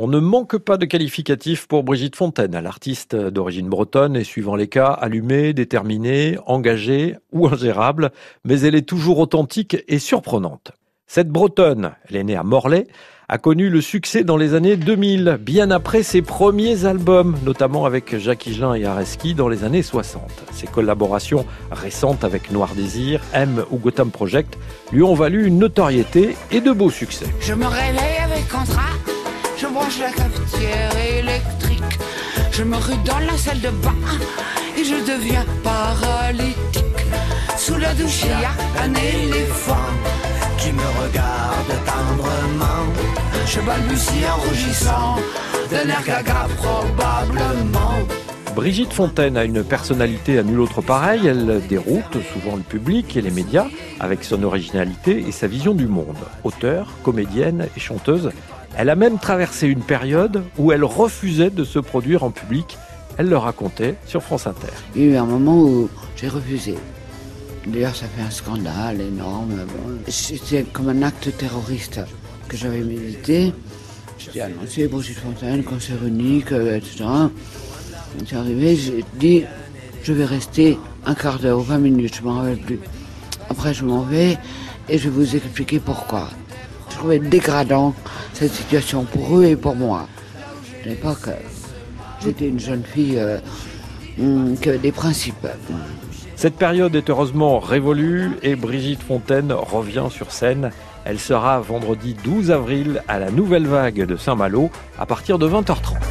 On ne manque pas de qualificatifs pour Brigitte Fontaine, l'artiste d'origine bretonne et suivant les cas, allumée, déterminée, engagée ou ingérable, mais elle est toujours authentique et surprenante. Cette bretonne, elle est née à Morlaix, a connu le succès dans les années 2000, bien après ses premiers albums, notamment avec Jacques Higelin et Areski dans les années 60. Ses collaborations récentes avec Noir Désir, M ou Gotham Project lui ont valu une notoriété et de beaux succès. Je me réveille avec contrat je branche la cafetière électrique. Je me rue dans la salle de bain et je deviens paralytique. Sous la douche, il y a un éléphant qui me regarde tendrement. Je balbutie en rougissant, d'un air gaga probablement. Brigitte Fontaine a une personnalité à nul autre pareil. Elle déroute souvent le public et les médias avec son originalité et sa vision du monde. Auteure, comédienne et chanteuse, elle a même traversé une période où elle refusait de se produire en public. Elle le racontait sur France Inter. Il y a eu un moment où j'ai refusé. D'ailleurs, ça fait un scandale énorme. C'était comme un acte terroriste que j'avais médité. J'étais annoncé Brigitte Fontaine, cancer unique, etc. C'est arrivé, j'ai dit, je vais rester un quart d'heure ou 20 minutes, je ne m'en rappelle plus. Après, je m'en vais et je vais vous expliquer pourquoi. Je trouvais dégradant cette situation pour eux et pour moi. À l'époque, j'étais une jeune fille euh, avait des principes. Cette période est heureusement révolue et Brigitte Fontaine revient sur scène. Elle sera vendredi 12 avril à la Nouvelle Vague de Saint-Malo à partir de 20h30.